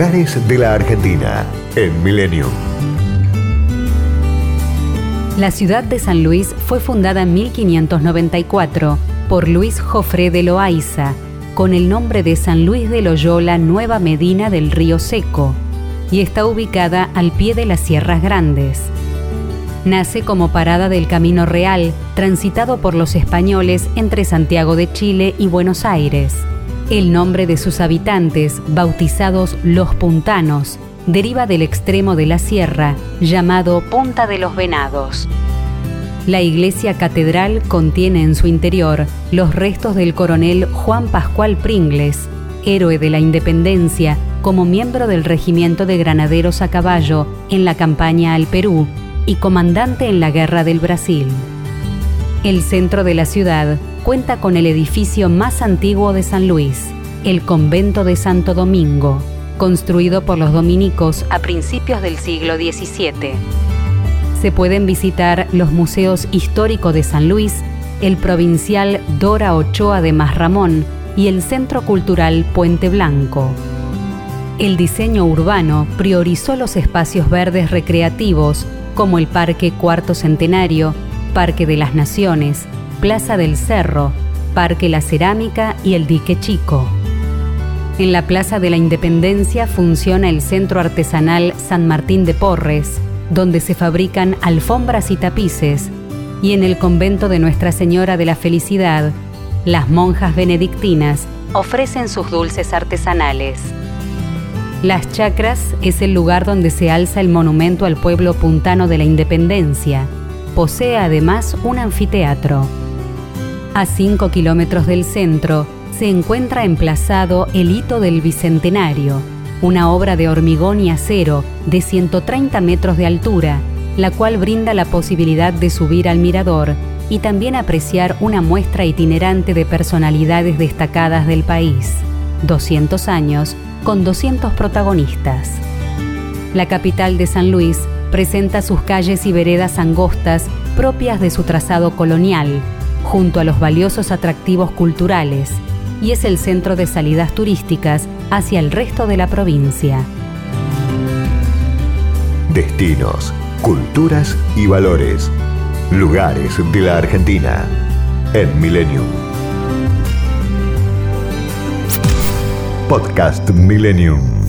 Lugares de la Argentina en Millennium. La ciudad de San Luis fue fundada en 1594 por Luis Jofré de Loaiza, con el nombre de San Luis de Loyola Nueva Medina del Río Seco, y está ubicada al pie de las Sierras Grandes. Nace como parada del Camino Real, transitado por los españoles entre Santiago de Chile y Buenos Aires. El nombre de sus habitantes, bautizados los puntanos, deriva del extremo de la sierra, llamado Punta de los Venados. La iglesia catedral contiene en su interior los restos del coronel Juan Pascual Pringles, héroe de la independencia, como miembro del regimiento de granaderos a caballo en la campaña al Perú y comandante en la Guerra del Brasil. El centro de la ciudad cuenta con el edificio más antiguo de San Luis, el convento de Santo Domingo, construido por los dominicos a principios del siglo XVII. Se pueden visitar los museos históricos de San Luis, el provincial Dora Ochoa de Masramón y el Centro Cultural Puente Blanco. El diseño urbano priorizó los espacios verdes recreativos como el Parque Cuarto Centenario, Parque de las Naciones, Plaza del Cerro, Parque La Cerámica y el Dique Chico. En la Plaza de la Independencia funciona el Centro Artesanal San Martín de Porres, donde se fabrican alfombras y tapices, y en el convento de Nuestra Señora de la Felicidad, las monjas benedictinas ofrecen sus dulces artesanales. Las Chacras es el lugar donde se alza el monumento al pueblo puntano de la Independencia. Posee además un anfiteatro. A 5 kilómetros del centro, se encuentra emplazado el hito del Bicentenario, una obra de hormigón y acero de 130 metros de altura, la cual brinda la posibilidad de subir al mirador y también apreciar una muestra itinerante de personalidades destacadas del país. 200 años con 200 protagonistas. La capital de San Luis presenta sus calles y veredas angostas propias de su trazado colonial, junto a los valiosos atractivos culturales, y es el centro de salidas turísticas hacia el resto de la provincia. Destinos, culturas y valores. Lugares de la Argentina en Millennium. Podcast Millennium.